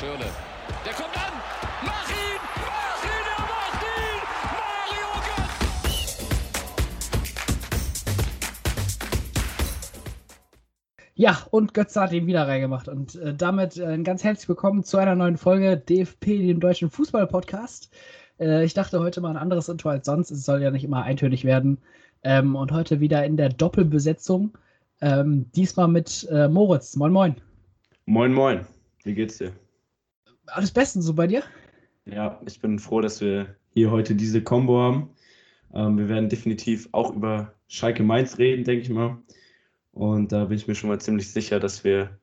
Schirle. Der kommt an. Mach ihn! Mach ihn! Er macht ihn! Mario Götze! Ja, und Götze hat ihn wieder reingemacht. Und äh, damit äh, ganz herzlich willkommen zu einer neuen Folge DFP, dem deutschen Fußball-Podcast. Äh, ich dachte heute mal ein anderes Intro als sonst. Es soll ja nicht immer eintönig werden. Ähm, und heute wieder in der Doppelbesetzung. Ähm, diesmal mit äh, Moritz. Moin, moin. Moin, moin. Wie geht's dir? Alles Bestens so bei dir? Ja, ich bin froh, dass wir hier heute diese Combo haben. Ähm, wir werden definitiv auch über Schalke Mainz reden, denke ich mal. Und da bin ich mir schon mal ziemlich sicher, dass wir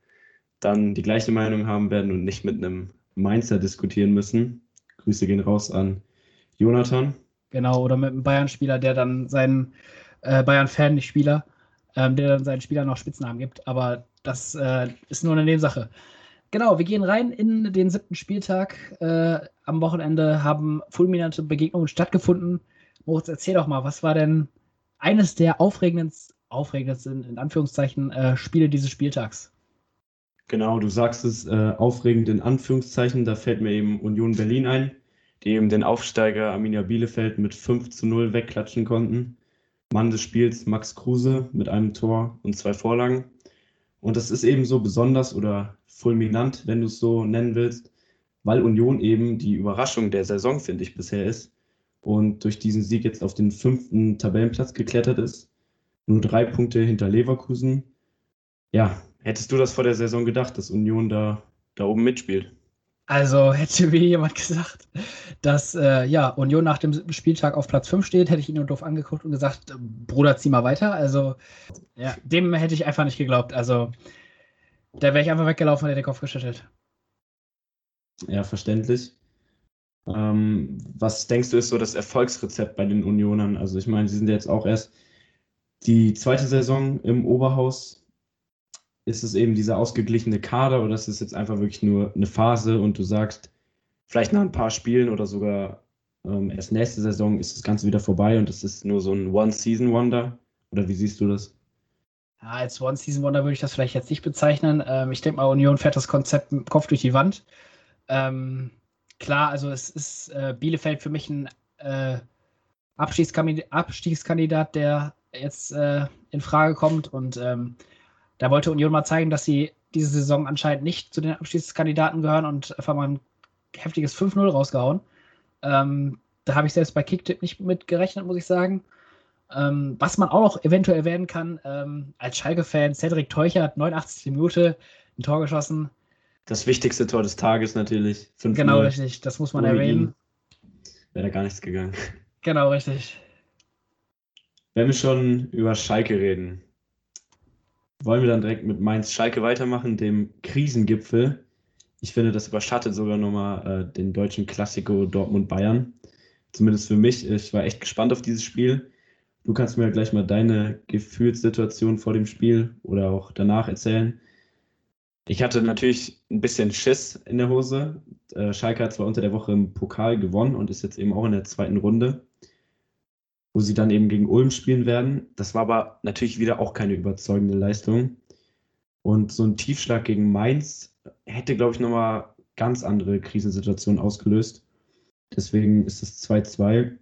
dann die gleiche Meinung haben werden und nicht mit einem Mainzer diskutieren müssen. Grüße gehen raus an Jonathan. Genau, oder mit einem Bayern-Spieler, der dann seinen äh, Bayern-Fan, nicht Spieler, ähm, der dann seinen Spielern noch Spitznamen gibt. Aber das äh, ist nur eine Nebensache. Genau, wir gehen rein in den siebten Spieltag. Äh, am Wochenende haben fulminante Begegnungen stattgefunden. Moritz, erzähl doch mal, was war denn eines der aufregendsten, aufregendsten in Anführungszeichen, äh, Spiele dieses Spieltags? Genau, du sagst es äh, aufregend in Anführungszeichen. Da fällt mir eben Union Berlin ein, die eben den Aufsteiger Arminia Bielefeld mit 5 zu 0 wegklatschen konnten. Mann des Spiels Max Kruse mit einem Tor und zwei Vorlagen. Und das ist eben so besonders oder fulminant, wenn du es so nennen willst, weil Union eben die Überraschung der Saison, finde ich, bisher ist und durch diesen Sieg jetzt auf den fünften Tabellenplatz geklettert ist. Nur drei Punkte hinter Leverkusen. Ja, hättest du das vor der Saison gedacht, dass Union da, da oben mitspielt? Also hätte mir jemand gesagt, dass äh, ja, Union nach dem Spieltag auf Platz 5 steht, hätte ich ihn nur doof angeguckt und gesagt, Bruder, zieh mal weiter. Also ja, dem hätte ich einfach nicht geglaubt. Also da wäre ich einfach weggelaufen und hätte den Kopf geschüttelt. Ja, verständlich. Ähm, was denkst du ist so das Erfolgsrezept bei den Unionern? Also ich meine, sie sind jetzt auch erst die zweite Saison im Oberhaus ist es eben dieser ausgeglichene Kader oder ist es jetzt einfach wirklich nur eine Phase und du sagst, vielleicht nach ein paar Spielen oder sogar ähm, erst nächste Saison ist das Ganze wieder vorbei und es ist nur so ein One-Season-Wonder? Oder wie siehst du das? Ja, als One-Season-Wonder würde ich das vielleicht jetzt nicht bezeichnen. Ähm, ich denke mal, Union fährt das Konzept mit dem Kopf durch die Wand. Ähm, klar, also es ist äh, Bielefeld für mich ein äh, Abstiegskandidat, Abstiegskandidat, der jetzt äh, in Frage kommt und ähm, da wollte Union mal zeigen, dass sie diese Saison anscheinend nicht zu den Abschiedskandidaten gehören und einfach mal ein heftiges 5-0 rausgehauen. Ähm, da habe ich selbst bei Kicktipp nicht mit gerechnet, muss ich sagen. Ähm, was man auch noch eventuell erwähnen kann, ähm, als Schalke-Fan, Cedric Teuchert, 89. Minute, ein Tor geschossen. Das wichtigste Tor des Tages natürlich. Genau, richtig, das muss man Ohne erwähnen. Wäre da gar nichts gegangen. Genau, richtig. Wenn wir schon über Schalke reden, wollen wir dann direkt mit Mainz-Schalke weitermachen, dem Krisengipfel. Ich finde, das überschattet sogar nochmal äh, den deutschen Klassiko Dortmund-Bayern. Zumindest für mich. Ich war echt gespannt auf dieses Spiel. Du kannst mir gleich mal deine Gefühlssituation vor dem Spiel oder auch danach erzählen. Ich hatte natürlich ein bisschen Schiss in der Hose. Äh, Schalke hat zwar unter der Woche im Pokal gewonnen und ist jetzt eben auch in der zweiten Runde wo sie dann eben gegen Ulm spielen werden. Das war aber natürlich wieder auch keine überzeugende Leistung. Und so ein Tiefschlag gegen Mainz hätte, glaube ich, nochmal ganz andere Krisensituationen ausgelöst. Deswegen ist das 2-2,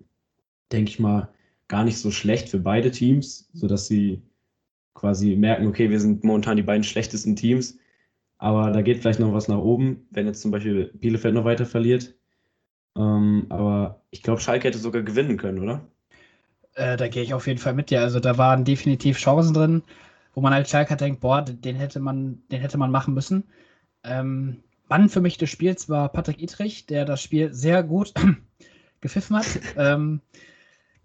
denke ich mal, gar nicht so schlecht für beide Teams, sodass sie quasi merken, okay, wir sind momentan die beiden schlechtesten Teams, aber da geht vielleicht noch was nach oben, wenn jetzt zum Beispiel Bielefeld noch weiter verliert. Ähm, aber ich glaube, Schalke hätte sogar gewinnen können, oder? Äh, da gehe ich auf jeden Fall mit dir. Also da waren definitiv Chancen drin, wo man als Schalker denkt, boah, den hätte man, den hätte man machen müssen. Ähm, Mann für mich des Spiels war Patrick Ittrich, der das Spiel sehr gut gepfiffen hat. ähm,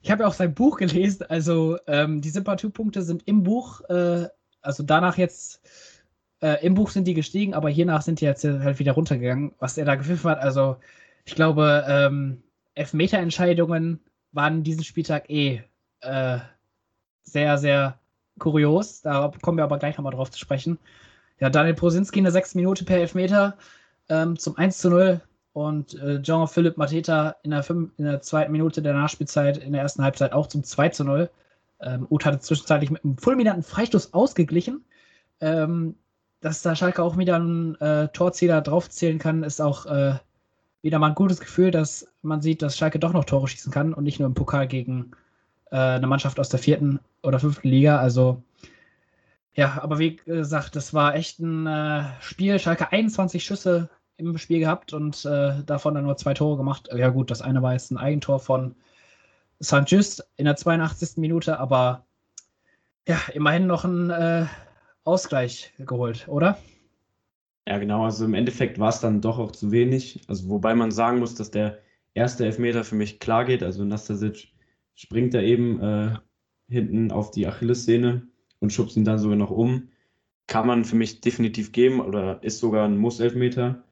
ich habe ja auch sein Buch gelesen, also ähm, die Sympathiepunkte sind im Buch, äh, also danach jetzt, äh, im Buch sind die gestiegen, aber hiernach sind die jetzt halt wieder runtergegangen, was er da gepfiffen hat. Also ich glaube, ähm, Elfmeterentscheidungen waren diesen Spieltag eh äh, sehr, sehr kurios. Da kommen wir aber gleich nochmal drauf zu sprechen. Ja, Daniel Prosinski in der sechsten Minute per Elfmeter ähm, zum 1 zu 0 und äh, Jean-Philippe Mateta in der, fünf, in der zweiten Minute der Nachspielzeit in der ersten Halbzeit auch zum 2 zu 0. Ähm, Uth hatte zwischenzeitlich mit einem fulminanten Freistoß ausgeglichen. Ähm, dass da Schalke auch wieder einen äh, Torzähler draufzählen kann, ist auch äh, wieder mal ein gutes Gefühl, dass man sieht, dass Schalke doch noch Tore schießen kann und nicht nur im Pokal gegen äh, eine Mannschaft aus der vierten oder fünften Liga. Also ja, aber wie gesagt, das war echt ein äh, Spiel. Schalke 21 Schüsse im Spiel gehabt und äh, davon dann nur zwei Tore gemacht. Ja gut, das eine war jetzt ein Eigentor von St. Just in der 82. Minute, aber ja, immerhin noch ein äh, Ausgleich geholt, oder? Ja, genau. Also im Endeffekt war es dann doch auch zu wenig. Also wobei man sagen muss, dass der erste Elfmeter für mich klar geht. Also Nastasic springt da eben äh, hinten auf die Achillessehne und schubst ihn dann sogar noch um. Kann man für mich definitiv geben oder ist sogar ein Muss-Elfmeter.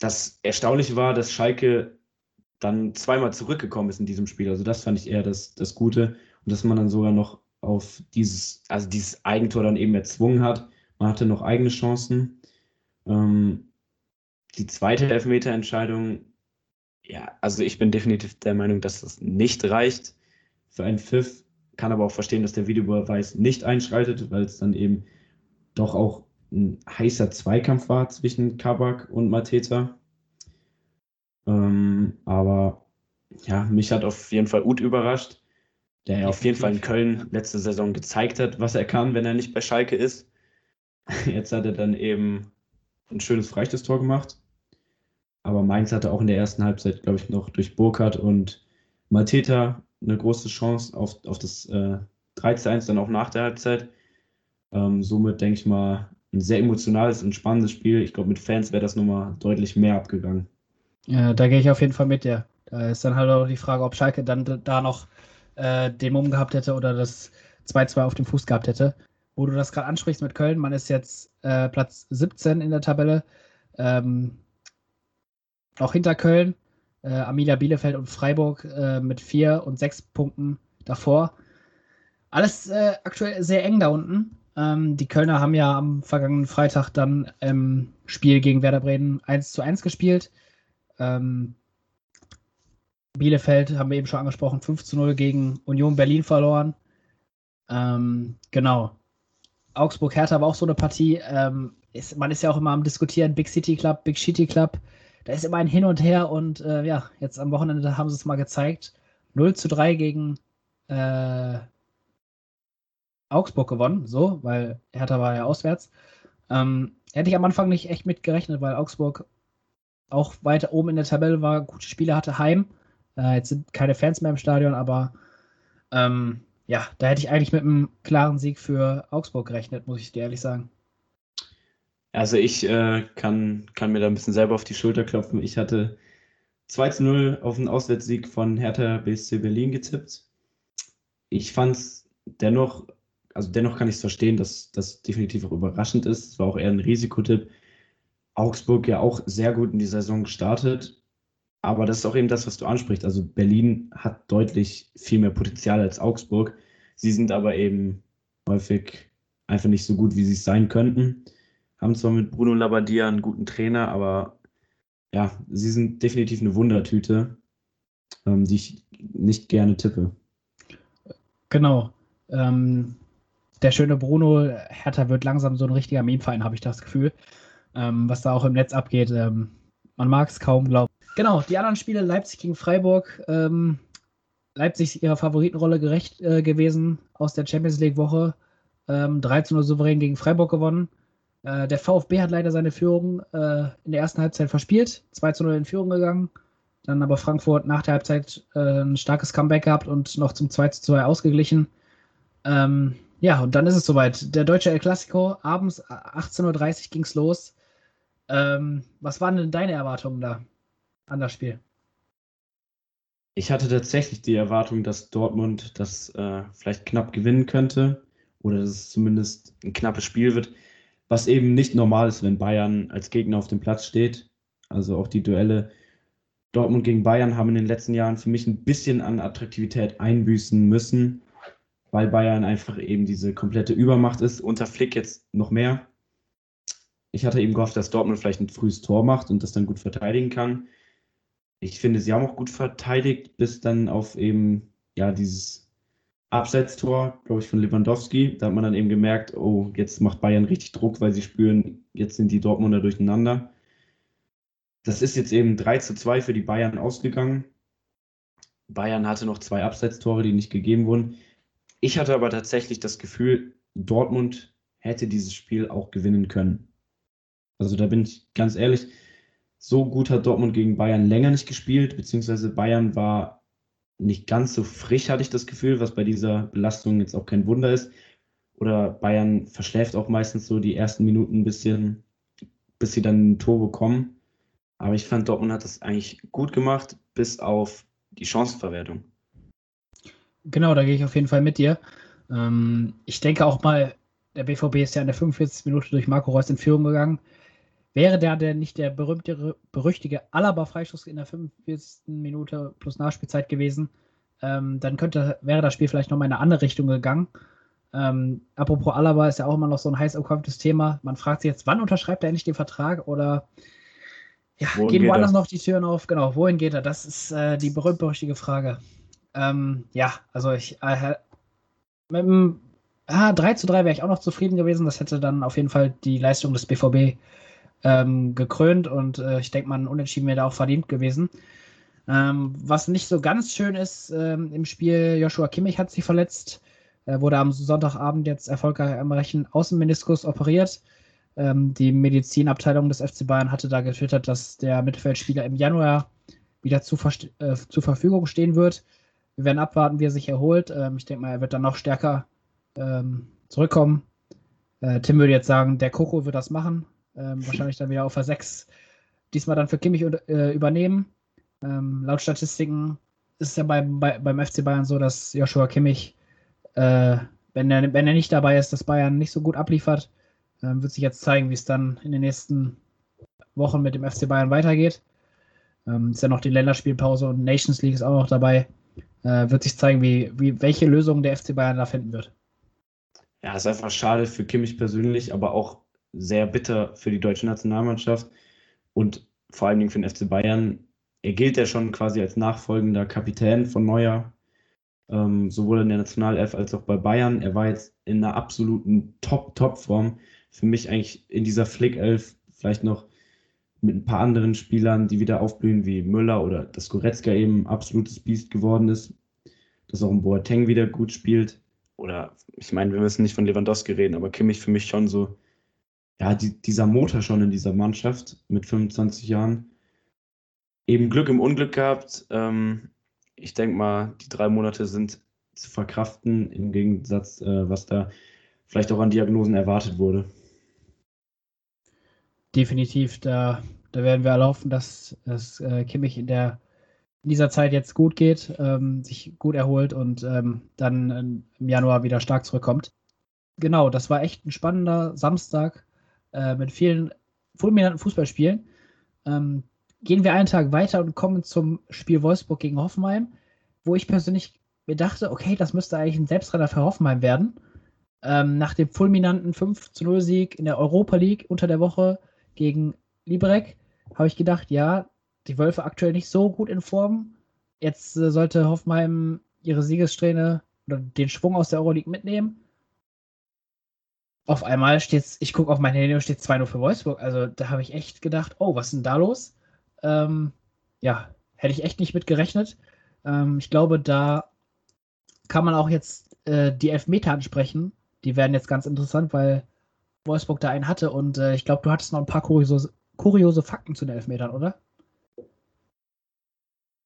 Das Erstaunliche war, dass Schalke dann zweimal zurückgekommen ist in diesem Spiel. Also das fand ich eher das, das Gute. Und dass man dann sogar noch auf dieses, also dieses Eigentor dann eben erzwungen hat. Man hatte noch eigene Chancen. Ähm, die zweite Elfmeterentscheidung, ja, also ich bin definitiv der Meinung, dass das nicht reicht für einen Pfiff. Kann aber auch verstehen, dass der Videobeweis nicht einschreitet, weil es dann eben doch auch ein heißer Zweikampf war zwischen Kabak und Mateta. Ähm, aber ja, mich hat auf jeden Fall Ut überrascht, der ja auf jeden Fall in Köln letzte Saison gezeigt hat, was er kann, wenn er nicht bei Schalke ist. Jetzt hat er dann eben ein schönes Freistoßtor gemacht. Aber Mainz hatte auch in der ersten Halbzeit, glaube ich, noch durch Burkhardt und Mateta eine große Chance auf, auf das äh, 3 zu 1 dann auch nach der Halbzeit. Ähm, somit denke ich mal ein sehr emotionales und spannendes Spiel. Ich glaube, mit Fans wäre das nochmal deutlich mehr abgegangen. Ja, da gehe ich auf jeden Fall mit dir. Da ist dann halt auch die Frage, ob Schalke dann da noch äh, den Mumm gehabt hätte oder das 2-2 auf dem Fuß gehabt hätte. Wo du das gerade ansprichst mit Köln, man ist jetzt äh, Platz 17 in der Tabelle. Ähm, auch hinter Köln. Äh, Arminia Bielefeld und Freiburg äh, mit vier und sechs Punkten davor. Alles äh, aktuell sehr eng da unten. Ähm, die Kölner haben ja am vergangenen Freitag dann im Spiel gegen Werder Bremen 1 zu 1 gespielt. Ähm, Bielefeld haben wir eben schon angesprochen, 5 zu 0 gegen Union Berlin verloren. Ähm, genau. Augsburg-Hertha war auch so eine Partie. Ähm, ist, man ist ja auch immer am Diskutieren, Big City Club, Big City Club. Da ist immer ein Hin und Her und äh, ja, jetzt am Wochenende haben sie es mal gezeigt. 0 zu 3 gegen äh, Augsburg gewonnen, so, weil Hertha war ja auswärts. Ähm, hätte ich am Anfang nicht echt mit gerechnet, weil Augsburg auch weiter oben in der Tabelle war, gute Spiele hatte, heim. Äh, jetzt sind keine Fans mehr im Stadion, aber ähm, ja, da hätte ich eigentlich mit einem klaren Sieg für Augsburg gerechnet, muss ich dir ehrlich sagen. Also ich äh, kann, kann mir da ein bisschen selber auf die Schulter klopfen. Ich hatte 2 zu 0 auf den Auswärtssieg von Hertha BSC Berlin getippt. Ich fand es dennoch, also dennoch kann ich es verstehen, dass das definitiv auch überraschend ist. Es war auch eher ein Risikotipp. Augsburg ja auch sehr gut in die Saison gestartet. Aber das ist auch eben das, was du ansprichst. Also Berlin hat deutlich viel mehr Potenzial als Augsburg. Sie sind aber eben häufig einfach nicht so gut, wie sie es sein könnten. Haben zwar mit Bruno Labbadia einen guten Trainer, aber ja, sie sind definitiv eine Wundertüte, ähm, die ich nicht gerne tippe. Genau. Ähm, der schöne Bruno, Hertha wird langsam so ein richtiger Meme-Verein, habe ich das Gefühl. Ähm, was da auch im Netz abgeht. Ähm, man mag es kaum glauben. Genau, die anderen Spiele, Leipzig gegen Freiburg. Ähm, Leipzig ist ihrer Favoritenrolle gerecht äh, gewesen aus der Champions League-Woche. Ähm, 13 0 souverän gegen Freiburg gewonnen. Äh, der VfB hat leider seine Führung äh, in der ersten Halbzeit verspielt. 2 0 in Führung gegangen. Dann aber Frankfurt nach der Halbzeit äh, ein starkes Comeback gehabt und noch zum 2 2 ausgeglichen. Ähm, ja, und dann ist es soweit. Der deutsche El Clasico, abends 18.30 Uhr ging es los. Ähm, was waren denn deine Erwartungen da an das Spiel? Ich hatte tatsächlich die Erwartung, dass Dortmund das äh, vielleicht knapp gewinnen könnte oder dass es zumindest ein knappes Spiel wird, was eben nicht normal ist, wenn Bayern als Gegner auf dem Platz steht. Also auch die Duelle Dortmund gegen Bayern haben in den letzten Jahren für mich ein bisschen an Attraktivität einbüßen müssen, weil Bayern einfach eben diese komplette Übermacht ist. Unter Flick jetzt noch mehr. Ich hatte eben gehofft, dass Dortmund vielleicht ein frühes Tor macht und das dann gut verteidigen kann. Ich finde, sie haben auch gut verteidigt, bis dann auf eben ja dieses Abseitstor, glaube ich, von Lewandowski. Da hat man dann eben gemerkt, oh, jetzt macht Bayern richtig Druck, weil sie spüren, jetzt sind die Dortmunder durcheinander. Das ist jetzt eben 3 zu 2 für die Bayern ausgegangen. Bayern hatte noch zwei Abseitstore, die nicht gegeben wurden. Ich hatte aber tatsächlich das Gefühl, Dortmund hätte dieses Spiel auch gewinnen können. Also da bin ich ganz ehrlich, so gut hat Dortmund gegen Bayern länger nicht gespielt, beziehungsweise Bayern war nicht ganz so frisch, hatte ich das Gefühl, was bei dieser Belastung jetzt auch kein Wunder ist. Oder Bayern verschläft auch meistens so die ersten Minuten ein bisschen, bis sie dann ein Tor bekommen. Aber ich fand, Dortmund hat das eigentlich gut gemacht, bis auf die Chancenverwertung. Genau, da gehe ich auf jeden Fall mit dir. Ähm, ich denke auch mal, der BVB ist ja in der 45. Minute durch Marco Reus in Führung gegangen. Wäre der denn nicht der berühmte, berüchtige Alaba-Freischuss in der 45. Minute plus Nachspielzeit gewesen, ähm, dann könnte, wäre das Spiel vielleicht nochmal in eine andere Richtung gegangen. Ähm, apropos Alaba ist ja auch immer noch so ein heiß umkämpftes Thema. Man fragt sich jetzt, wann unterschreibt er endlich den Vertrag oder ja, wohin gehen woanders noch die Türen auf? Genau, wohin geht er? Das ist äh, die berühmt-berüchtigte Frage. Ähm, ja, also ich äh, mit dem ah, 3 zu 3 wäre ich auch noch zufrieden gewesen. Das hätte dann auf jeden Fall die Leistung des BVB ähm, gekrönt und äh, ich denke mal, ein Unentschieden wäre da auch verdient gewesen. Ähm, was nicht so ganz schön ist ähm, im Spiel, Joshua Kimmich hat sich verletzt, äh, wurde am Sonntagabend jetzt erfolgreich am rechten Außenmeniskus operiert. Ähm, die Medizinabteilung des FC Bayern hatte da getwittert, dass der Mittelfeldspieler im Januar wieder zu, äh, zur Verfügung stehen wird. Wir werden abwarten, wie er sich erholt. Ähm, ich denke mal, er wird dann noch stärker ähm, zurückkommen. Äh, Tim würde jetzt sagen, der Koko wird das machen. Ähm, wahrscheinlich dann wieder auf der 6 diesmal dann für Kimmich äh, übernehmen. Ähm, laut Statistiken ist es ja bei, bei, beim FC Bayern so, dass Joshua Kimmich, äh, wenn, er, wenn er nicht dabei ist, dass Bayern nicht so gut abliefert. Ähm, wird sich jetzt zeigen, wie es dann in den nächsten Wochen mit dem FC Bayern weitergeht. Ähm, ist ja noch die Länderspielpause und Nations League ist auch noch dabei. Äh, wird sich zeigen, wie, wie, welche Lösung der FC Bayern da finden wird. Ja, ist einfach schade für Kimmich persönlich, aber auch sehr bitter für die deutsche Nationalmannschaft und vor allen Dingen für den FC Bayern. Er gilt ja schon quasi als nachfolgender Kapitän von Neuer, ähm, sowohl in der Nationalelf als auch bei Bayern. Er war jetzt in einer absoluten Top-Top-Form. Für mich eigentlich in dieser Flickelf vielleicht noch mit ein paar anderen Spielern, die wieder aufblühen, wie Müller oder dass Goretzka eben absolutes Biest geworden ist, dass auch ein Boateng wieder gut spielt. Oder ich meine, wir müssen nicht von Lewandowski reden, aber Kimmich für mich schon so ja, die, dieser Motor schon in dieser Mannschaft mit 25 Jahren. Eben Glück im Unglück gehabt. Ähm, ich denke mal, die drei Monate sind zu verkraften, im Gegensatz, äh, was da vielleicht auch an Diagnosen erwartet wurde. Definitiv, da, da werden wir alle dass es äh, Kimmich in, der, in dieser Zeit jetzt gut geht, ähm, sich gut erholt und ähm, dann im Januar wieder stark zurückkommt. Genau, das war echt ein spannender Samstag äh, mit vielen fulminanten Fußballspielen. Ähm, gehen wir einen Tag weiter und kommen zum Spiel Wolfsburg gegen Hoffenheim, wo ich persönlich mir dachte, okay, das müsste eigentlich ein Selbstrenner für Hoffenheim werden. Ähm, nach dem fulminanten 5 0 Sieg in der Europa League unter der Woche gegen Liberec habe ich gedacht, ja, die Wölfe aktuell nicht so gut in Form. Jetzt äh, sollte Hoffenheim ihre Siegessträhne oder den Schwung aus der Euroleague mitnehmen auf einmal steht ich gucke auf mein Handy und steht 2-0 für Wolfsburg. Also da habe ich echt gedacht, oh, was ist denn da los? Ähm, ja, hätte ich echt nicht mit gerechnet. Ähm, ich glaube, da kann man auch jetzt äh, die Elfmeter ansprechen. Die werden jetzt ganz interessant, weil Wolfsburg da einen hatte und äh, ich glaube, du hattest noch ein paar kuriose, kuriose Fakten zu den Elfmetern, oder?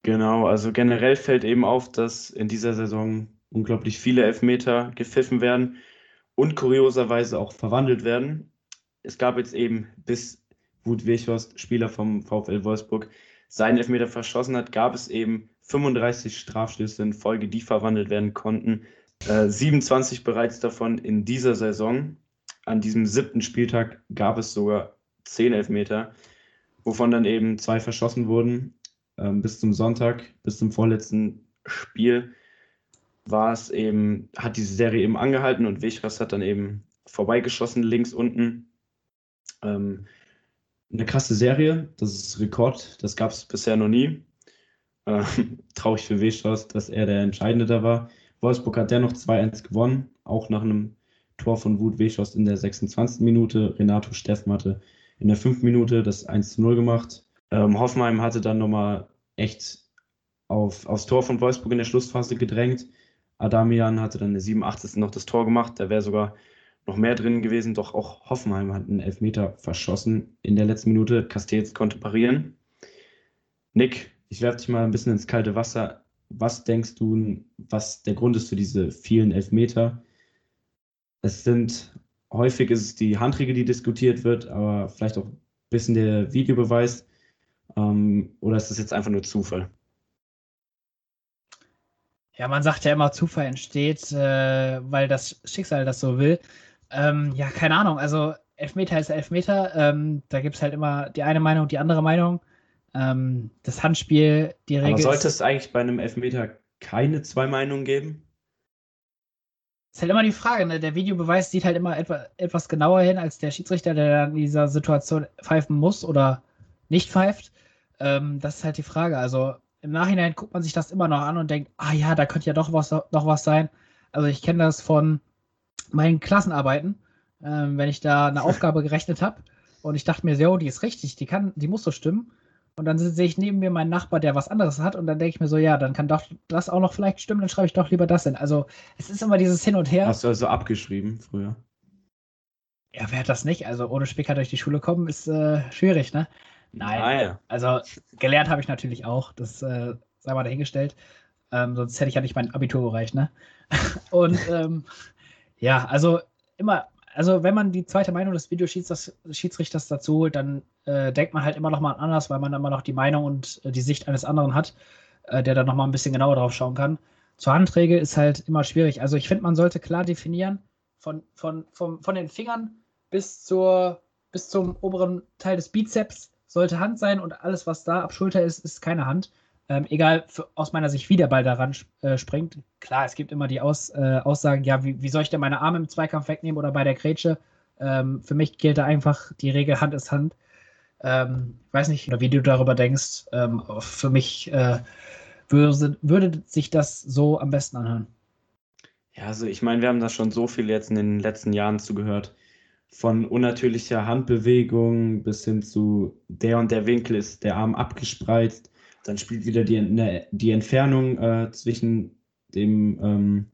Genau, also generell fällt eben auf, dass in dieser Saison unglaublich viele Elfmeter gepfiffen werden und kurioserweise auch verwandelt werden. Es gab jetzt eben, bis Wut Weghorst, Spieler vom VfL Wolfsburg, seinen Elfmeter verschossen hat, gab es eben 35 Strafstöße in Folge, die verwandelt werden konnten. Äh, 27 bereits davon in dieser Saison. An diesem siebten Spieltag gab es sogar 10 Elfmeter, wovon dann eben zwei verschossen wurden. Ähm, bis zum Sonntag, bis zum vorletzten Spiel war es eben, hat diese Serie eben angehalten und Wechras hat dann eben vorbeigeschossen, links unten. Ähm, eine krasse Serie, das ist Rekord, das gab es bisher noch nie. Ähm, traurig für Wechras, dass er der Entscheidende da war. Wolfsburg hat dennoch 2-1 gewonnen, auch nach einem Tor von Wut Weschos in der 26. Minute. Renato Steffen hatte in der 5. Minute das 1-0 gemacht. Ähm, Hoffenheim hatte dann nochmal echt auf, aufs Tor von Wolfsburg in der Schlussphase gedrängt. Adamian hatte dann in der 87. noch das Tor gemacht. Da wäre sogar noch mehr drin gewesen, doch auch Hoffenheim hat einen Elfmeter verschossen in der letzten Minute. Castells konnte parieren. Nick, ich werfe dich mal ein bisschen ins kalte Wasser. Was denkst du, was der Grund ist für diese vielen Elfmeter? Es sind häufig ist es die Handregel, die diskutiert wird, aber vielleicht auch ein bisschen der Videobeweis. Ähm, oder ist das jetzt einfach nur Zufall? Ja, man sagt ja immer, Zufall entsteht, äh, weil das Schicksal das so will. Ähm, ja, keine Ahnung. Also Elfmeter ist Elfmeter. Ähm, da gibt es halt immer die eine Meinung, die andere Meinung. Ähm, das Handspiel, die Regel. Aber sollte es eigentlich bei einem Elfmeter keine zwei Meinungen geben? Ist halt immer die Frage, ne? Der Videobeweis sieht halt immer etwa, etwas genauer hin als der Schiedsrichter, der dann in dieser Situation pfeifen muss oder nicht pfeift. Ähm, das ist halt die Frage. Also im Nachhinein guckt man sich das immer noch an und denkt, ah ja, da könnte ja doch was, noch was sein. Also ich kenne das von meinen Klassenarbeiten, ähm, wenn ich da eine Aufgabe gerechnet habe und ich dachte mir, so, die ist richtig, die kann, die muss so stimmen. Und dann sehe ich neben mir meinen Nachbar, der was anderes hat, und dann denke ich mir so, ja, dann kann doch das auch noch vielleicht stimmen, dann schreibe ich doch lieber das hin. Also es ist immer dieses Hin und Her. Hast du also abgeschrieben früher? Ja, wer hat das nicht? Also ohne Spicker durch die Schule kommen ist äh, schwierig, ne? Nein. Nein. Also gelernt habe ich natürlich auch, das äh, sei mal dahingestellt. Ähm, sonst hätte ich ja nicht mein Abitur erreicht, ne? und ähm, ja, also immer, also wenn man die zweite Meinung des Videoschiedsrichters dazu holt, dann äh, denkt man halt immer noch mal anders, weil man immer noch die Meinung und äh, die Sicht eines anderen hat, äh, der dann noch mal ein bisschen genauer drauf schauen kann. Zur Handregel ist halt immer schwierig. Also ich finde, man sollte klar definieren, von, von, von, von den Fingern bis, zur, bis zum oberen Teil des Bizeps sollte Hand sein und alles, was da ab Schulter ist, ist keine Hand. Ähm, egal für, aus meiner Sicht, wie der Ball daran äh, springt. Klar, es gibt immer die aus, äh, Aussagen, ja, wie, wie, soll ich denn meine Arme im Zweikampf wegnehmen oder bei der Grätsche? Ähm, für mich gilt da einfach die Regel, Hand ist Hand. Ähm, ich weiß nicht, wie du darüber denkst. Ähm, für mich äh, würde, würde sich das so am besten anhören. Ja, also ich meine, wir haben da schon so viel jetzt in den letzten Jahren zugehört. Von unnatürlicher Handbewegung bis hin zu der und der Winkel ist der Arm abgespreizt dann spielt wieder die, ne, die Entfernung äh, zwischen dem, ähm,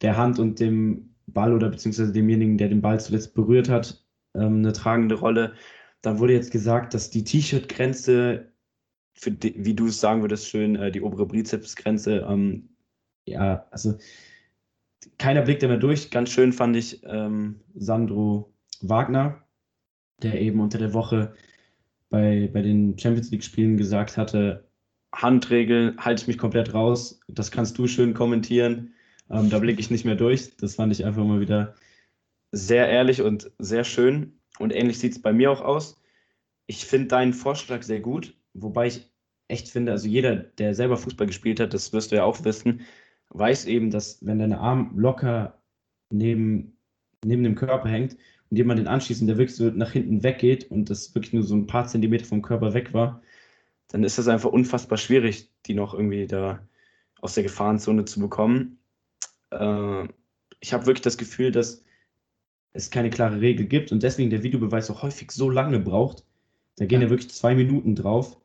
der Hand und dem Ball oder beziehungsweise demjenigen, der den Ball zuletzt berührt hat, ähm, eine tragende Rolle. Dann wurde jetzt gesagt, dass die T-Shirt-Grenze, wie du es sagen würdest, schön, äh, die obere Bizepsgrenze, ähm, ja, also keiner blickt da mehr durch. Ganz schön fand ich ähm, Sandro Wagner, der eben unter der Woche bei, bei den Champions League-Spielen gesagt hatte, Handregel, halte ich mich komplett raus. Das kannst du schön kommentieren. Ähm, da blicke ich nicht mehr durch. Das fand ich einfach mal wieder sehr ehrlich und sehr schön. Und ähnlich sieht es bei mir auch aus. Ich finde deinen Vorschlag sehr gut, wobei ich echt finde, also jeder, der selber Fußball gespielt hat, das wirst du ja auch wissen, weiß eben, dass wenn deine Arm locker neben, neben dem Körper hängt und jemand den anschießt und der wirklich so nach hinten weggeht und das wirklich nur so ein paar Zentimeter vom Körper weg war, dann ist das einfach unfassbar schwierig, die noch irgendwie da aus der Gefahrenzone zu bekommen. Äh, ich habe wirklich das Gefühl, dass es keine klare Regel gibt und deswegen der Videobeweis auch häufig so lange braucht. Da gehen ja, ja wirklich zwei Minuten drauf,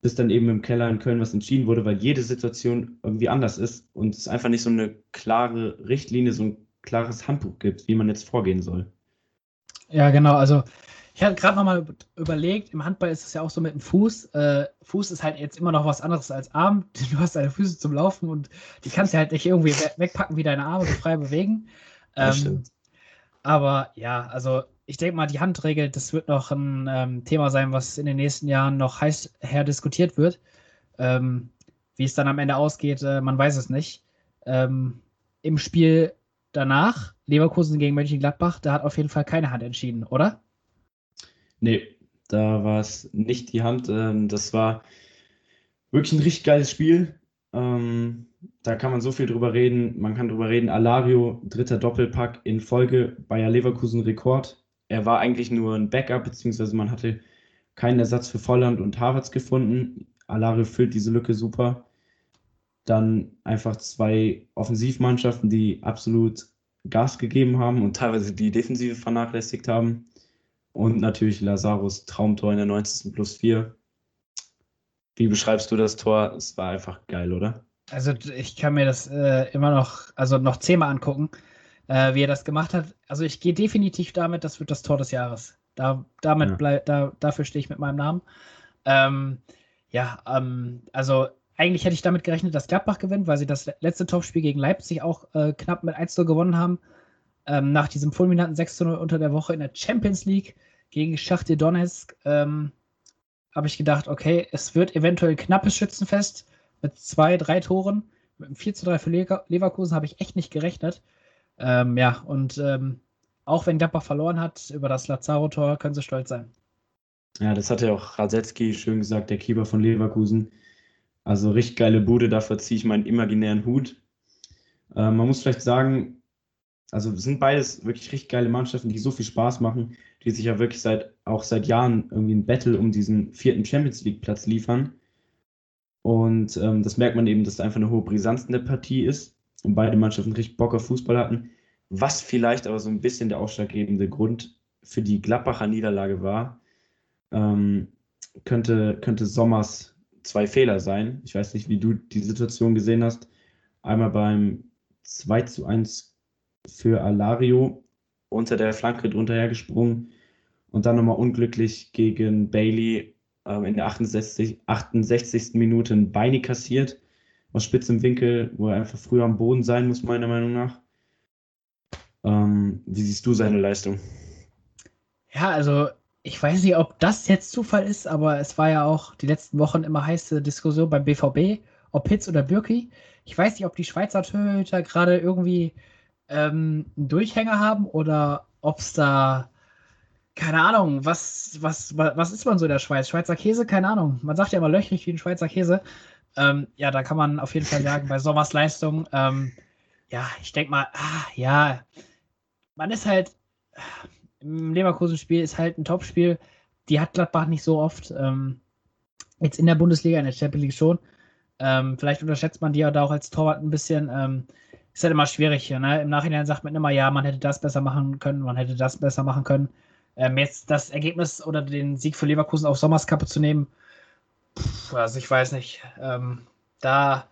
bis dann eben im Keller in Köln was entschieden wurde, weil jede Situation irgendwie anders ist und es einfach nicht so eine klare Richtlinie, so ein klares Handbuch gibt, wie man jetzt vorgehen soll. Ja, genau. Also ich hatte gerade nochmal überlegt, im Handball ist es ja auch so mit dem Fuß. Äh, Fuß ist halt jetzt immer noch was anderes als Arm. Du hast deine Füße zum Laufen und die kannst du halt nicht irgendwie wegpacken wie deine Arme, so frei bewegen. Ähm, aber ja, also ich denke mal, die Handregel, das wird noch ein ähm, Thema sein, was in den nächsten Jahren noch heiß her diskutiert wird. Ähm, wie es dann am Ende ausgeht, äh, man weiß es nicht. Ähm, Im Spiel danach, Leverkusen gegen Mönchengladbach, da hat auf jeden Fall keine Hand entschieden, oder? Nee, da war es nicht die Hand. Ähm, das war wirklich ein richtig geiles Spiel. Ähm, da kann man so viel drüber reden. Man kann drüber reden. Alario, dritter Doppelpack in Folge, Bayer Leverkusen Rekord. Er war eigentlich nur ein Backup, beziehungsweise man hatte keinen Ersatz für Volland und Havertz gefunden. Alario füllt diese Lücke super. Dann einfach zwei Offensivmannschaften, die absolut Gas gegeben haben und teilweise die Defensive vernachlässigt haben. Und natürlich Lazarus Traumtor in der 90. plus 4. Wie beschreibst du das Tor? Es war einfach geil, oder? Also ich kann mir das äh, immer noch, also noch zehnmal angucken, äh, wie er das gemacht hat. Also ich gehe definitiv damit, das wird das Tor des Jahres. Da, damit ja. bleib, da, dafür stehe ich mit meinem Namen. Ähm, ja, ähm, also eigentlich hätte ich damit gerechnet, dass Gladbach gewinnt, weil sie das letzte Topspiel gegen Leipzig auch äh, knapp mit 1-0 gewonnen haben. Ähm, nach diesem fulminanten 6-0 unter der Woche in der Champions League gegen Schachtel Donetsk ähm, habe ich gedacht, okay, es wird eventuell knappes Schützenfest mit zwei, drei Toren. Mit einem 4 3 für Leverkusen habe ich echt nicht gerechnet. Ähm, ja, und ähm, auch wenn Gladbach verloren hat über das Lazaro-Tor, können sie stolz sein. Ja, das hat ja auch Radetzky schön gesagt, der Keeper von Leverkusen. Also richtig geile Bude, dafür ziehe ich meinen imaginären Hut. Äh, man muss vielleicht sagen, also sind beides wirklich richtig geile Mannschaften, die so viel Spaß machen, die sich ja wirklich seit auch seit Jahren irgendwie ein Battle um diesen vierten Champions League Platz liefern. Und ähm, das merkt man eben, dass da einfach eine hohe Brisanz in der Partie ist und beide Mannschaften richtig Bock auf Fußball hatten. Was vielleicht aber so ein bisschen der ausschlaggebende Grund für die Gladbacher Niederlage war, ähm, könnte, könnte Sommers zwei Fehler sein. Ich weiß nicht, wie du die Situation gesehen hast. Einmal beim 2 zu 1 für Alario unter der Flanke drunter hergesprungen und dann nochmal unglücklich gegen Bailey ähm, in der 68, 68. Minute ein Beini kassiert aus spitzem Winkel, wo er einfach früher am Boden sein muss, meiner Meinung nach. Ähm, wie siehst du seine Leistung? Ja, also ich weiß nicht, ob das jetzt Zufall ist, aber es war ja auch die letzten Wochen immer heiße Diskussion beim BVB, ob Hitz oder Birki. Ich weiß nicht, ob die Schweizer Torhüter gerade irgendwie ähm, einen Durchhänger haben oder ob es da, keine Ahnung, was, was, was ist man so in der Schweiz? Schweizer Käse? Keine Ahnung. Man sagt ja immer löchrig wie ein Schweizer Käse. Ähm, ja, da kann man auf jeden Fall sagen, bei Sommers Leistung, ähm, ja, ich denke mal, ah, ja, man ist halt, im Leverkusen-Spiel ist halt ein Topspiel, die hat Gladbach nicht so oft. Ähm, jetzt in der Bundesliga, in der Champions League schon. Ähm, vielleicht unterschätzt man die ja da auch als Torwart ein bisschen. Ähm, ist halt immer schwierig. Ne? Im Nachhinein sagt man immer, ja, man hätte das besser machen können, man hätte das besser machen können. Ähm, jetzt das Ergebnis oder den Sieg für Leverkusen auf Sommerskappe zu nehmen, pff, also ich weiß nicht. Ähm, da,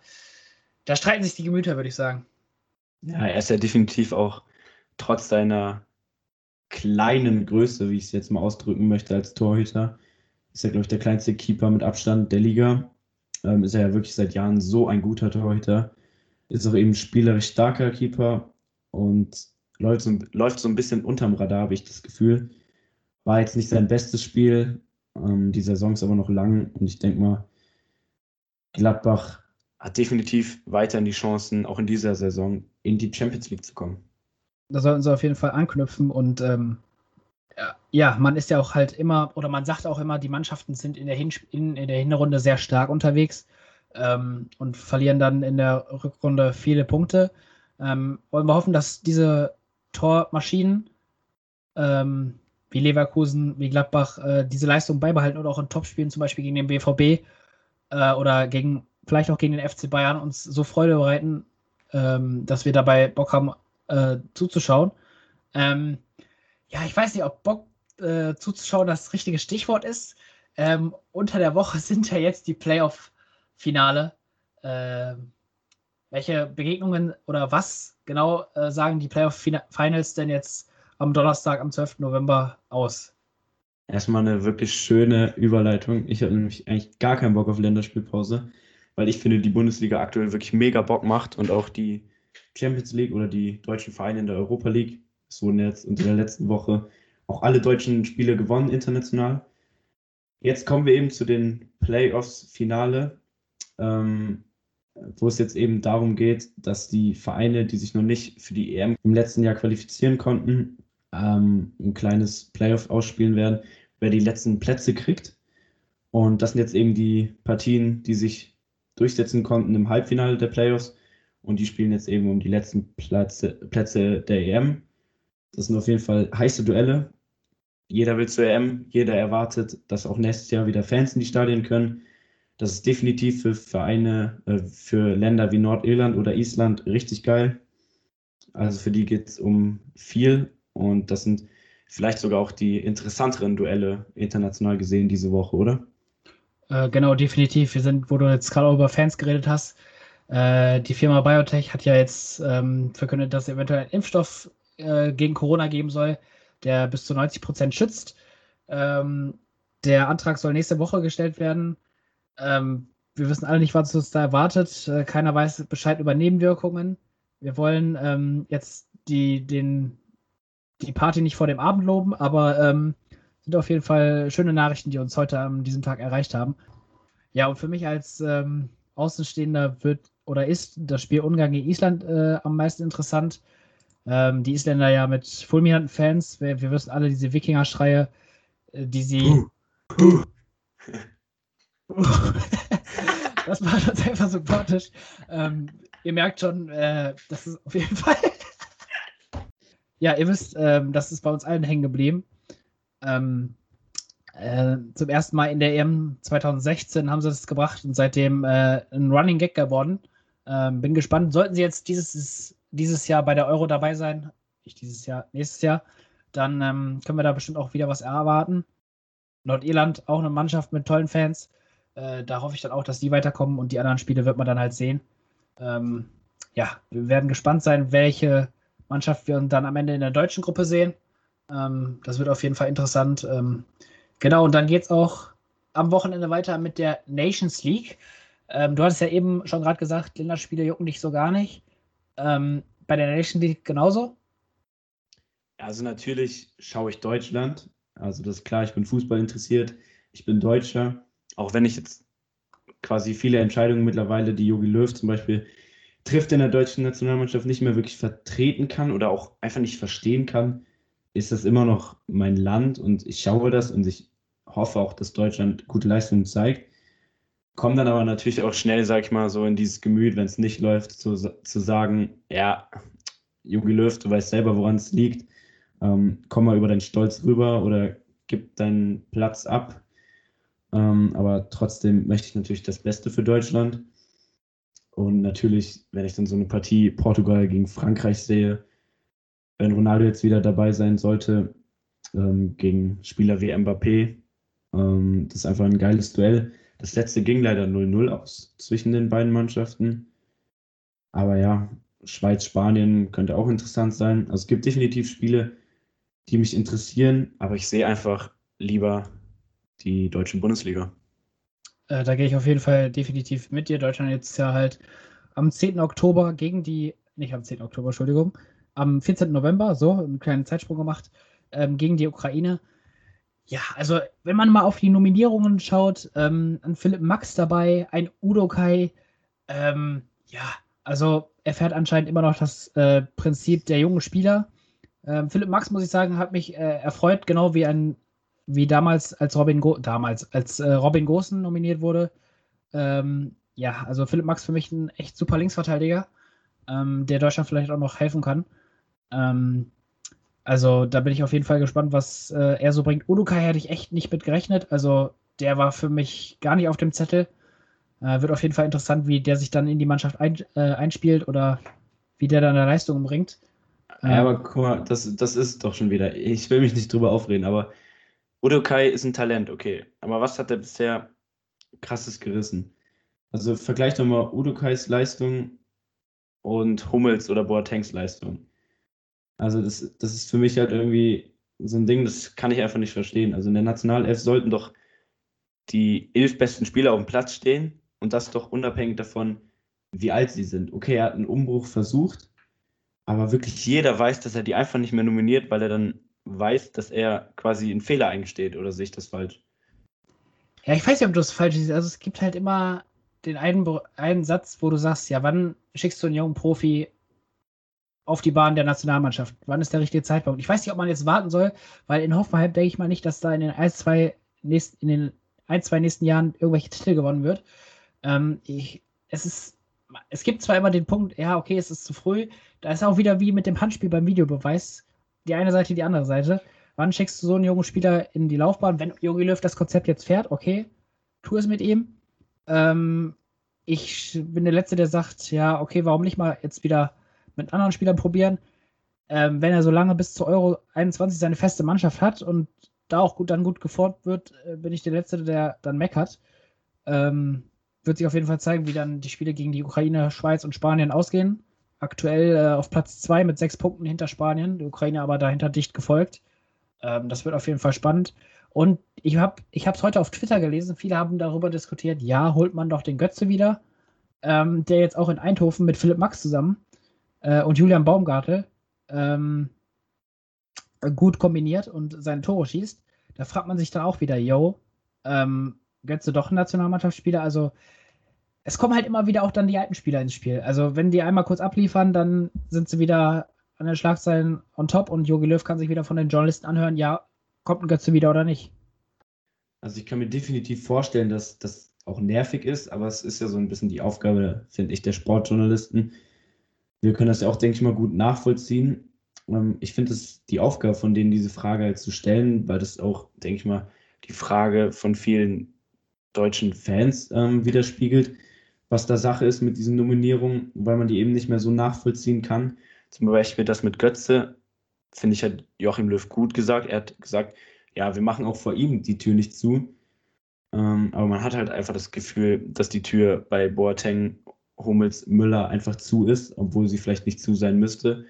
da streiten sich die Gemüter, würde ich sagen. Ja, er ist ja definitiv auch trotz seiner kleinen Größe, wie ich es jetzt mal ausdrücken möchte, als Torhüter, ist er, glaube ich, der kleinste Keeper mit Abstand der Liga. Ähm, ist er ja wirklich seit Jahren so ein guter Torhüter. Ist auch eben spielerisch starker Keeper und läuft so, läuft so ein bisschen unterm Radar, habe ich das Gefühl. War jetzt nicht sein bestes Spiel. Ähm, die Saison ist aber noch lang und ich denke mal, Gladbach hat definitiv weiterhin die Chancen, auch in dieser Saison in die Champions League zu kommen. Da sollten sie auf jeden Fall anknüpfen und ähm, ja, man ist ja auch halt immer, oder man sagt auch immer, die Mannschaften sind in der, Hin in, in der Hinrunde sehr stark unterwegs ähm, und verlieren dann in der Rückrunde viele Punkte. Ähm, wollen wir hoffen, dass diese Tormaschinen ähm, wie Leverkusen, wie Gladbach äh, diese Leistung beibehalten oder auch in Topspielen, zum Beispiel gegen den BVB äh, oder gegen vielleicht auch gegen den FC Bayern uns so Freude bereiten, ähm, dass wir dabei Bock haben äh, zuzuschauen. Ähm, ja, ich weiß nicht, ob Bock äh, zuzuschauen das richtige Stichwort ist. Ähm, unter der Woche sind ja jetzt die Playoff-Finale. Ähm, welche Begegnungen oder was genau äh, sagen die Playoff-Finals denn jetzt am Donnerstag, am 12. November aus? Erstmal eine wirklich schöne Überleitung. Ich habe nämlich eigentlich gar keinen Bock auf Länderspielpause, weil ich finde, die Bundesliga aktuell wirklich mega Bock macht und auch die Champions League oder die deutschen Vereine in der Europa League. Es wurden jetzt in der letzten Woche auch alle deutschen Spiele gewonnen international. Jetzt kommen wir eben zu den Playoffs-Finale, ähm, wo es jetzt eben darum geht, dass die Vereine, die sich noch nicht für die EM im letzten Jahr qualifizieren konnten, ähm, ein kleines Playoff ausspielen werden, wer die letzten Plätze kriegt. Und das sind jetzt eben die Partien, die sich durchsetzen konnten im Halbfinale der Playoffs. Und die spielen jetzt eben um die letzten Plätze, Plätze der EM. Das sind auf jeden Fall heiße Duelle. Jeder will zur EM, jeder erwartet, dass auch nächstes Jahr wieder Fans in die Stadien können, Das ist definitiv für Vereine, äh, für Länder wie Nordirland oder Island richtig geil. Also für die geht es um viel und das sind vielleicht sogar auch die interessanteren Duelle international gesehen diese Woche, oder? Äh, genau, definitiv. Wir sind, wo du jetzt gerade über Fans geredet hast, äh, die Firma Biotech hat ja jetzt ähm, verkündet, dass es eventuell einen Impfstoff äh, gegen Corona geben soll, der bis zu 90 Prozent schützt. Ähm, der Antrag soll nächste Woche gestellt werden. Ähm, wir wissen alle nicht, was uns da erwartet. Äh, keiner weiß Bescheid über Nebenwirkungen. Wir wollen ähm, jetzt die, den, die Party nicht vor dem Abend loben, aber ähm, sind auf jeden Fall schöne Nachrichten, die uns heute an diesem Tag erreicht haben. Ja, und für mich als ähm, Außenstehender wird oder ist das Spiel Ungarn gegen Island äh, am meisten interessant. Ähm, die Isländer ja mit fulminanten Fans. Wir, wir wissen alle diese Wikinger-Schreie, äh, die sie. Puh. Puh. das macht uns einfach sympathisch. Ähm, ihr merkt schon, äh, das ist auf jeden Fall. ja, ihr wisst, ähm, das ist bei uns allen hängen geblieben. Ähm, äh, zum ersten Mal in der EM 2016 haben sie das gebracht und seitdem äh, ein Running Gag geworden. Ähm, bin gespannt. Sollten sie jetzt dieses, dieses Jahr bei der Euro dabei sein, nicht dieses Jahr, nächstes Jahr, dann ähm, können wir da bestimmt auch wieder was erwarten. Nordirland auch eine Mannschaft mit tollen Fans. Äh, da hoffe ich dann auch, dass die weiterkommen und die anderen Spiele wird man dann halt sehen. Ähm, ja, wir werden gespannt sein, welche Mannschaft wir dann am Ende in der deutschen Gruppe sehen. Ähm, das wird auf jeden Fall interessant. Ähm, genau, und dann geht es auch am Wochenende weiter mit der Nations League. Ähm, du hattest ja eben schon gerade gesagt, Länderspiele jucken dich so gar nicht. Ähm, bei der Nations League genauso? Also natürlich schaue ich Deutschland. Also das ist klar, ich bin Fußball interessiert. Ich bin Deutscher. Auch wenn ich jetzt quasi viele Entscheidungen mittlerweile, die Jogi Löw zum Beispiel trifft in der deutschen Nationalmannschaft, nicht mehr wirklich vertreten kann oder auch einfach nicht verstehen kann, ist das immer noch mein Land und ich schaue das und ich hoffe auch, dass Deutschland gute Leistungen zeigt. Komme dann aber natürlich auch schnell, sag ich mal, so in dieses Gemüt, wenn es nicht läuft, zu, zu sagen, ja, Jogi Löw, du weißt selber, woran es liegt. Ähm, komm mal über deinen Stolz rüber oder gib deinen Platz ab. Ähm, aber trotzdem möchte ich natürlich das Beste für Deutschland. Und natürlich, wenn ich dann so eine Partie Portugal gegen Frankreich sehe, wenn Ronaldo jetzt wieder dabei sein sollte, ähm, gegen Spieler wie Mbappé, ähm, das ist einfach ein geiles Duell. Das letzte ging leider 0-0 aus zwischen den beiden Mannschaften. Aber ja, Schweiz, Spanien könnte auch interessant sein. Also es gibt definitiv Spiele, die mich interessieren, aber ich sehe einfach lieber die deutsche Bundesliga. Äh, da gehe ich auf jeden Fall definitiv mit dir. Deutschland jetzt ja halt am 10. Oktober gegen die, nicht am 10. Oktober, Entschuldigung, am 14. November, so, einen kleinen Zeitsprung gemacht, ähm, gegen die Ukraine. Ja, also wenn man mal auf die Nominierungen schaut, ähm, ein Philipp Max dabei, ein Udo Kai, ähm, ja, also er fährt anscheinend immer noch das äh, Prinzip der jungen Spieler. Ähm, Philipp Max, muss ich sagen, hat mich äh, erfreut, genau wie ein, wie damals, als Robin Go damals, als äh, Robin Gosen nominiert wurde. Ähm, ja, also Philipp Max für mich ein echt super Linksverteidiger, ähm, der Deutschland vielleicht auch noch helfen kann. Ähm, also da bin ich auf jeden Fall gespannt, was äh, er so bringt. Udukai hätte ich echt nicht mit gerechnet. Also der war für mich gar nicht auf dem Zettel. Äh, wird auf jeden Fall interessant, wie der sich dann in die Mannschaft ein, äh, einspielt oder wie der dann eine Leistung bringt. Ja, aber guck mal, das, das ist doch schon wieder. Ich will mich nicht drüber aufreden, aber Udukai ist ein Talent, okay. Aber was hat er bisher krasses gerissen? Also vergleich doch mal Udukais Leistung und Hummels oder Boatengs Leistung. Also das, das ist für mich halt irgendwie so ein Ding, das kann ich einfach nicht verstehen. Also in der Nationalelf sollten doch die elf besten Spieler auf dem Platz stehen und das doch unabhängig davon, wie alt sie sind. Okay, er hat einen Umbruch versucht, aber wirklich jeder weiß, dass er die einfach nicht mehr nominiert, weil er dann weiß, dass er quasi einen Fehler eingesteht oder sehe ich das falsch? Ja, ich weiß nicht, ob du das falsch siehst. Also es gibt halt immer den einen, einen Satz, wo du sagst, ja, wann schickst du einen jungen Profi auf die Bahn der Nationalmannschaft? Wann ist der richtige Zeitpunkt? Ich weiß nicht, ob man jetzt warten soll, weil in Hoffenheim denke ich mal nicht, dass da in den ein, zwei nächsten, in den ein, zwei nächsten Jahren irgendwelche Titel gewonnen wird. Ähm, ich, es ist, es gibt zwar immer den Punkt, ja, okay, es ist zu früh. Da ist auch wieder wie mit dem Handspiel beim Videobeweis. Die eine Seite, die andere Seite. Wann schickst du so einen jungen Spieler in die Laufbahn? Wenn Jogi Löw das Konzept jetzt fährt, okay, tu es mit ihm. Ähm, ich bin der Letzte, der sagt, ja, okay, warum nicht mal jetzt wieder mit anderen Spielern probieren? Ähm, wenn er so lange bis zu Euro 21 seine feste Mannschaft hat und da auch gut, dann gut geformt wird, äh, bin ich der Letzte, der dann meckert. Ähm, wird sich auf jeden Fall zeigen, wie dann die Spiele gegen die Ukraine, Schweiz und Spanien ausgehen. Aktuell äh, auf Platz 2 mit sechs Punkten hinter Spanien, die Ukraine aber dahinter dicht gefolgt. Ähm, das wird auf jeden Fall spannend. Und ich habe es heute auf Twitter gelesen, viele haben darüber diskutiert, ja, holt man doch den Götze wieder, ähm, der jetzt auch in Eindhoven mit Philipp Max zusammen äh, und Julian Baumgartel ähm, gut kombiniert und seine Tore schießt. Da fragt man sich dann auch wieder, yo, ähm, Götze doch ein Nationalmannschaftsspieler? Also es kommen halt immer wieder auch dann die alten Spieler ins Spiel. Also wenn die einmal kurz abliefern, dann sind sie wieder an den Schlagzeilen on top und Jogi Löw kann sich wieder von den Journalisten anhören, ja, kommt ein Götze wieder oder nicht. Also ich kann mir definitiv vorstellen, dass das auch nervig ist, aber es ist ja so ein bisschen die Aufgabe, finde ich, der Sportjournalisten. Wir können das ja auch, denke ich mal, gut nachvollziehen. Ähm, ich finde es die Aufgabe von denen, diese Frage halt zu stellen, weil das auch, denke ich mal, die Frage von vielen deutschen Fans ähm, widerspiegelt, was da Sache ist mit diesen Nominierungen, weil man die eben nicht mehr so nachvollziehen kann. Zum Beispiel das mit Götze, finde ich, hat Joachim Löw gut gesagt. Er hat gesagt, ja, wir machen auch vor ihm die Tür nicht zu. Ähm, aber man hat halt einfach das Gefühl, dass die Tür bei Boateng, Hummels, Müller einfach zu ist, obwohl sie vielleicht nicht zu sein müsste.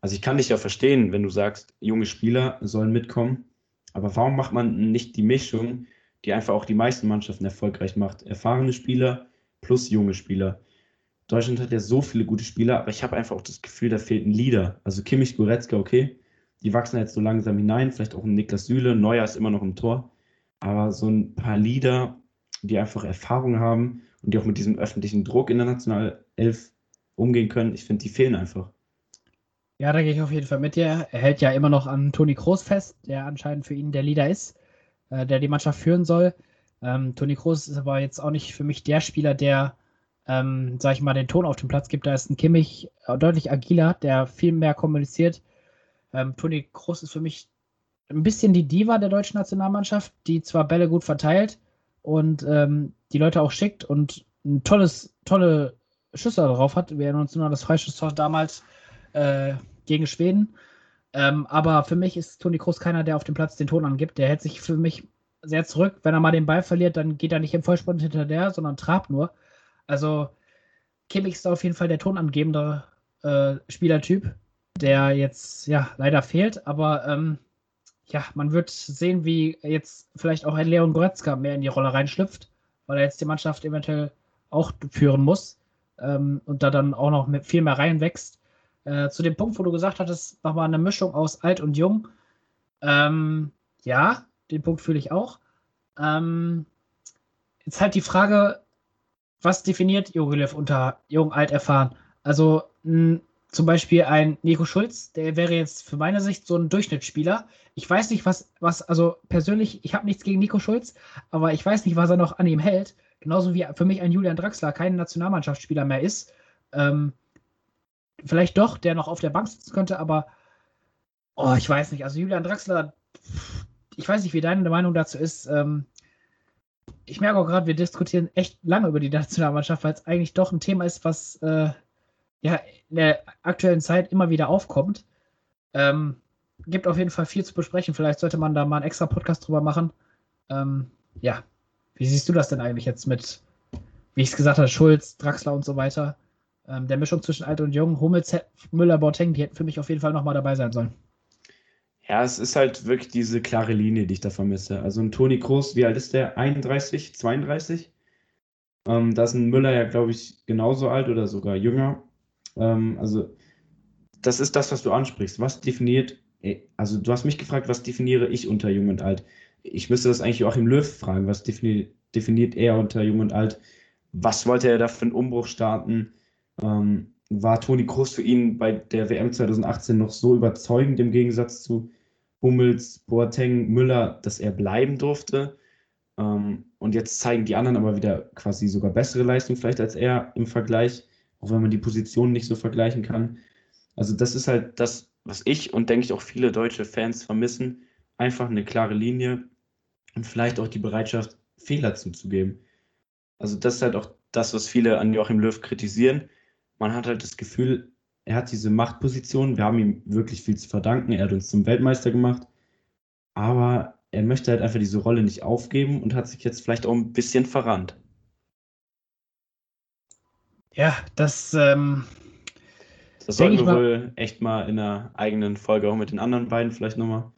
Also ich kann dich ja verstehen, wenn du sagst, junge Spieler sollen mitkommen. Aber warum macht man nicht die Mischung, die einfach auch die meisten Mannschaften erfolgreich macht? Erfahrene Spieler plus junge Spieler. Deutschland hat ja so viele gute Spieler, aber ich habe einfach auch das Gefühl, da fehlt ein Leader. Also Kimmich, Goretzka, okay, die wachsen jetzt so langsam hinein, vielleicht auch ein Niklas Süle, Neuer ist immer noch im Tor, aber so ein paar Leader, die einfach Erfahrung haben und die auch mit diesem öffentlichen Druck in der Nationalelf umgehen können, ich finde, die fehlen einfach. Ja, da gehe ich auf jeden Fall mit dir. Er hält ja immer noch an Toni Kroos fest, der anscheinend für ihn der Leader ist, äh, der die Mannschaft führen soll. Ähm, Toni Kroos ist aber jetzt auch nicht für mich der Spieler, der, ähm, sag ich mal, den Ton auf den Platz gibt. Da ist ein Kimmich deutlich agiler, der viel mehr kommuniziert. Ähm, Toni Kroos ist für mich ein bisschen die Diva der deutschen Nationalmannschaft, die zwar Bälle gut verteilt und ähm, die Leute auch schickt und ein tolles, tolle Schüsse darauf hat. Wir erinnern uns nur an das Freischusstor damals äh, gegen Schweden. Ähm, aber für mich ist Toni Kroos keiner, der auf dem Platz den Ton angibt. Der hält sich für mich sehr zurück. Wenn er mal den Ball verliert, dann geht er nicht im Vollsprint hinter der, sondern trabt nur. Also Kimmich ist auf jeden Fall der tonangebende äh, Spielertyp, der jetzt ja leider fehlt. Aber ähm, ja, man wird sehen, wie jetzt vielleicht auch ein Leon Goretzka mehr in die Rolle reinschlüpft, weil er jetzt die Mannschaft eventuell auch führen muss ähm, und da dann auch noch viel mehr reinwächst. Äh, zu dem Punkt, wo du gesagt hattest, nochmal eine Mischung aus alt und jung. Ähm, ja, den Punkt fühle ich auch. Ähm, jetzt halt die Frage, was definiert Jogilev unter jung, alt, erfahren? Also mh, zum Beispiel ein Nico Schulz, der wäre jetzt für meine Sicht so ein Durchschnittsspieler. Ich weiß nicht, was, was, also persönlich, ich habe nichts gegen Nico Schulz, aber ich weiß nicht, was er noch an ihm hält. Genauso wie für mich ein Julian Draxler kein Nationalmannschaftsspieler mehr ist. Ähm, vielleicht doch, der noch auf der Bank sitzen könnte, aber oh, ich weiß nicht. Also Julian Draxler, ich weiß nicht, wie deine Meinung dazu ist. Ähm, ich merke auch gerade, wir diskutieren echt lange über die Nationalmannschaft, weil es eigentlich doch ein Thema ist, was äh, ja in der aktuellen Zeit immer wieder aufkommt. Ähm, gibt auf jeden Fall viel zu besprechen. Vielleicht sollte man da mal einen extra Podcast drüber machen. Ähm, ja, wie siehst du das denn eigentlich jetzt mit, wie ich es gesagt habe, Schulz, Draxler und so weiter? ähm, der Mischung zwischen alt und jung, Hummels, Müller, Boateng, die hätten für mich auf jeden Fall nochmal dabei sein sollen. Ja, es ist halt wirklich diese klare Linie, die ich da vermisse. Also ein Toni Kroos, wie alt ist der? 31, 32? Ähm, da ist ein Müller ja, glaube ich, genauso alt oder sogar jünger. Ähm, also das ist das, was du ansprichst. Was definiert, also du hast mich gefragt, was definiere ich unter jung und alt? Ich müsste das eigentlich auch im Löw fragen, was definiert, definiert er unter jung und alt? Was wollte er da für einen Umbruch starten? ähm, war Toni Kroos für ihn bei der WM 2018 noch so überzeugend im Gegensatz zu Hummels, Boateng, Müller, dass er bleiben durfte. Ähm, und jetzt zeigen die anderen aber wieder quasi sogar bessere Leistung vielleicht als er im Vergleich, auch wenn man die Positionen nicht so vergleichen kann. Also das ist halt das, was ich und denke ich auch viele deutsche Fans vermissen. Einfach eine klare Linie und vielleicht auch die Bereitschaft, Fehler zuzugeben. also das ist halt auch das, was viele an Joachim Löw kritisieren. Man hat halt das Gefühl, er hat diese Machtposition. Wir haben ihm wirklich viel zu verdanken. Er hat uns zum Weltmeister gemacht. Aber er möchte halt einfach diese Rolle nicht aufgeben und hat sich jetzt vielleicht auch ein bisschen verrannt. Ja, das. Ähm, das sollten wir wohl echt mal in einer eigenen Folge auch mit den anderen beiden vielleicht nochmal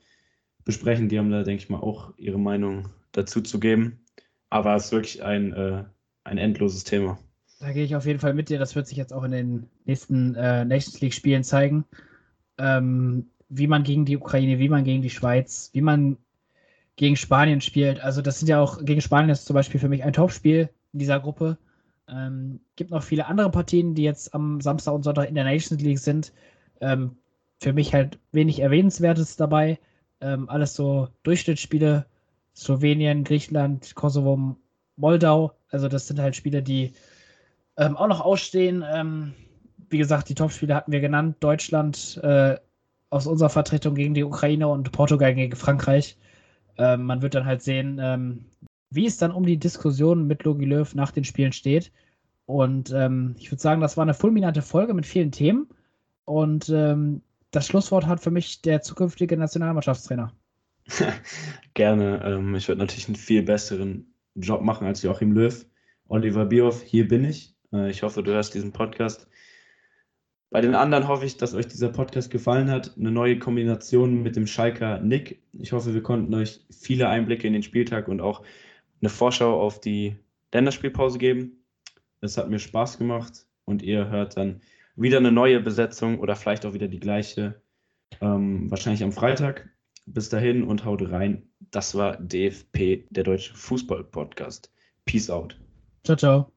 besprechen. Die haben da, denke ich mal, auch ihre Meinung dazu zu geben. Aber es ist wirklich ein, äh, ein endloses Thema. Da gehe ich auf jeden Fall mit dir. Das wird sich jetzt auch in den nächsten äh, Nations League-Spielen zeigen. Ähm, wie man gegen die Ukraine, wie man gegen die Schweiz, wie man gegen Spanien spielt. Also, das sind ja auch, gegen Spanien ist zum Beispiel für mich ein Topspiel in dieser Gruppe. Ähm, gibt noch viele andere Partien, die jetzt am Samstag und Sonntag in der Nations League sind. Ähm, für mich halt wenig Erwähnenswertes dabei. Ähm, alles so Durchschnittsspiele. Slowenien, Griechenland, Kosovo, Moldau. Also das sind halt Spiele, die ähm, auch noch ausstehen. Ähm, wie gesagt, die Topspiele hatten wir genannt. Deutschland äh, aus unserer Vertretung gegen die Ukraine und Portugal gegen Frankreich. Ähm, man wird dann halt sehen, ähm, wie es dann um die Diskussion mit Logi Löw nach den Spielen steht. Und ähm, ich würde sagen, das war eine fulminante Folge mit vielen Themen. Und ähm, das Schlusswort hat für mich der zukünftige Nationalmannschaftstrainer. Gerne. Ähm, ich würde natürlich einen viel besseren Job machen als Joachim Löw. Oliver Bierhoff, hier bin ich. Äh, ich hoffe, du hörst diesen Podcast. Bei den anderen hoffe ich, dass euch dieser Podcast gefallen hat. Eine neue Kombination mit dem Schalker Nick. Ich hoffe, wir konnten euch viele Einblicke in den Spieltag und auch eine Vorschau auf die Länderspielpause geben. Es hat mir Spaß gemacht und ihr hört dann wieder eine neue Besetzung oder vielleicht auch wieder die gleiche. Ähm, wahrscheinlich am Freitag. Bis dahin und haut rein. Das war DFP, der Deutsche Fußball Podcast. Peace out. Ciao, ciao.